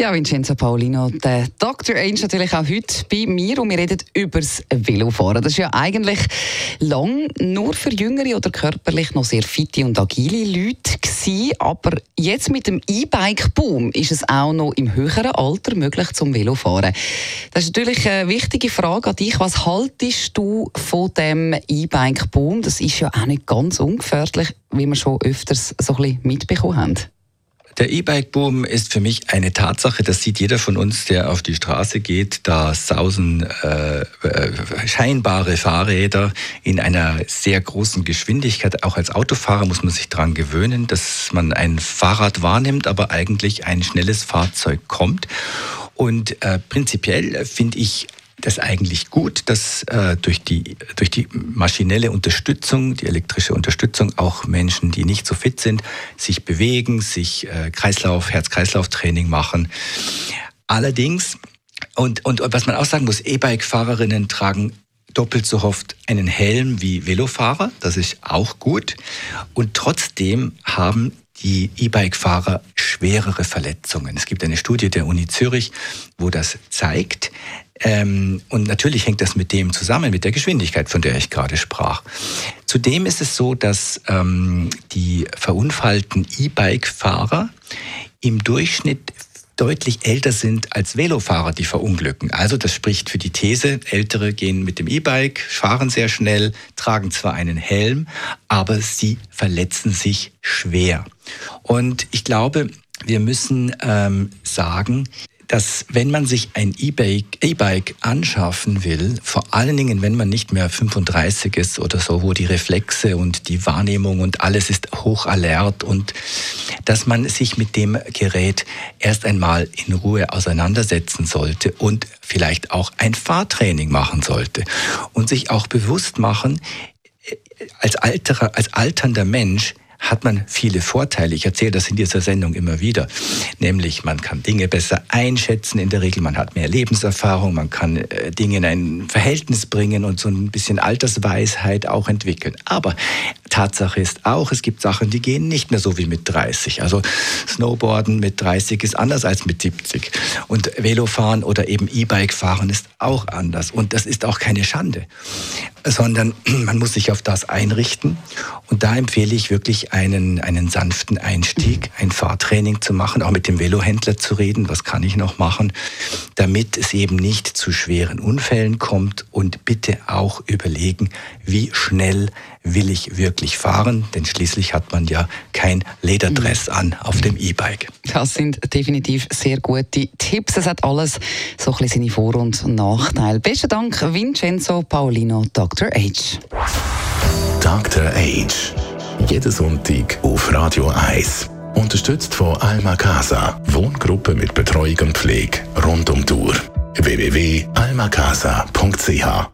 Ja, Vincenzo Paulino, der Dr. Ainge natürlich auch heute bei mir und wir reden über das Velofahren. Das ist ja eigentlich lang nur für jüngere oder körperlich noch sehr fitte und agile Leute gewesen, aber jetzt mit dem E-Bike-Boom ist es auch noch im höheren Alter möglich zum Velofahren. Das ist natürlich eine wichtige Frage an dich. Was haltest du von dem E-Bike-Boom? Das ist ja auch nicht ganz ungefährlich, wie wir schon öfters so ein bisschen mitbekommen haben. Der E-Bike-Boom ist für mich eine Tatsache. Das sieht jeder von uns, der auf die Straße geht. Da sausen äh, äh, scheinbare Fahrräder in einer sehr großen Geschwindigkeit. Auch als Autofahrer muss man sich daran gewöhnen, dass man ein Fahrrad wahrnimmt, aber eigentlich ein schnelles Fahrzeug kommt. Und äh, prinzipiell finde ich das eigentlich gut, dass äh, durch, die, durch die maschinelle Unterstützung, die elektrische Unterstützung auch Menschen, die nicht so fit sind, sich bewegen, sich äh, Kreislauf, Herz-Kreislauf-Training machen. Allerdings, und, und, und was man auch sagen muss, E-Bike-Fahrerinnen tragen doppelt so oft einen Helm wie Velofahrer, das ist auch gut. Und trotzdem haben die E-Bike-Fahrer schwerere Verletzungen. Es gibt eine Studie der Uni Zürich, wo das zeigt. Ähm, und natürlich hängt das mit dem zusammen, mit der Geschwindigkeit, von der ich gerade sprach. Zudem ist es so, dass ähm, die verunfallten E-Bike-Fahrer im Durchschnitt deutlich älter sind als Velofahrer, die verunglücken. Also das spricht für die These, Ältere gehen mit dem E-Bike, fahren sehr schnell, tragen zwar einen Helm, aber sie verletzen sich schwer. Und ich glaube, wir müssen ähm, sagen, dass wenn man sich ein E-Bike anschaffen will, vor allen Dingen, wenn man nicht mehr 35 ist oder so, wo die Reflexe und die Wahrnehmung und alles ist hochalert und dass man sich mit dem Gerät erst einmal in Ruhe auseinandersetzen sollte und vielleicht auch ein Fahrtraining machen sollte und sich auch bewusst machen, äh, als, alterer, als alternder Mensch, hat man viele Vorteile. Ich erzähle das in dieser Sendung immer wieder. Nämlich, man kann Dinge besser einschätzen in der Regel, man hat mehr Lebenserfahrung, man kann äh, Dinge in ein Verhältnis bringen und so ein bisschen Altersweisheit auch entwickeln. Aber Tatsache ist auch, es gibt Sachen, die gehen nicht mehr so wie mit 30. Also Snowboarden mit 30 ist anders als mit 70. Und Velofahren oder eben E-Bike fahren ist auch anders. Und das ist auch keine Schande, sondern man muss sich auf das einrichten. Und da empfehle ich wirklich einen, einen sanften Einstieg, ein Fahrtraining zu machen, auch mit dem Velohändler zu reden, was kann ich noch machen, damit es eben nicht zu schweren Unfällen kommt und bitte auch überlegen, wie schnell will ich wirklich fahren, denn schließlich hat man ja kein Lederdress an auf dem E-Bike. Das sind definitiv sehr gute Tipps. Es hat alles so ein bisschen seine Vor- und Nachteile. Besten Dank, Vincenzo Paulino, Dr. H. Dr. H. Jeden Sonntag auf Radio 1. Unterstützt von Alma Casa, Wohngruppe mit Betreuung und Pflege rund um Uhr. www.almacasa.ch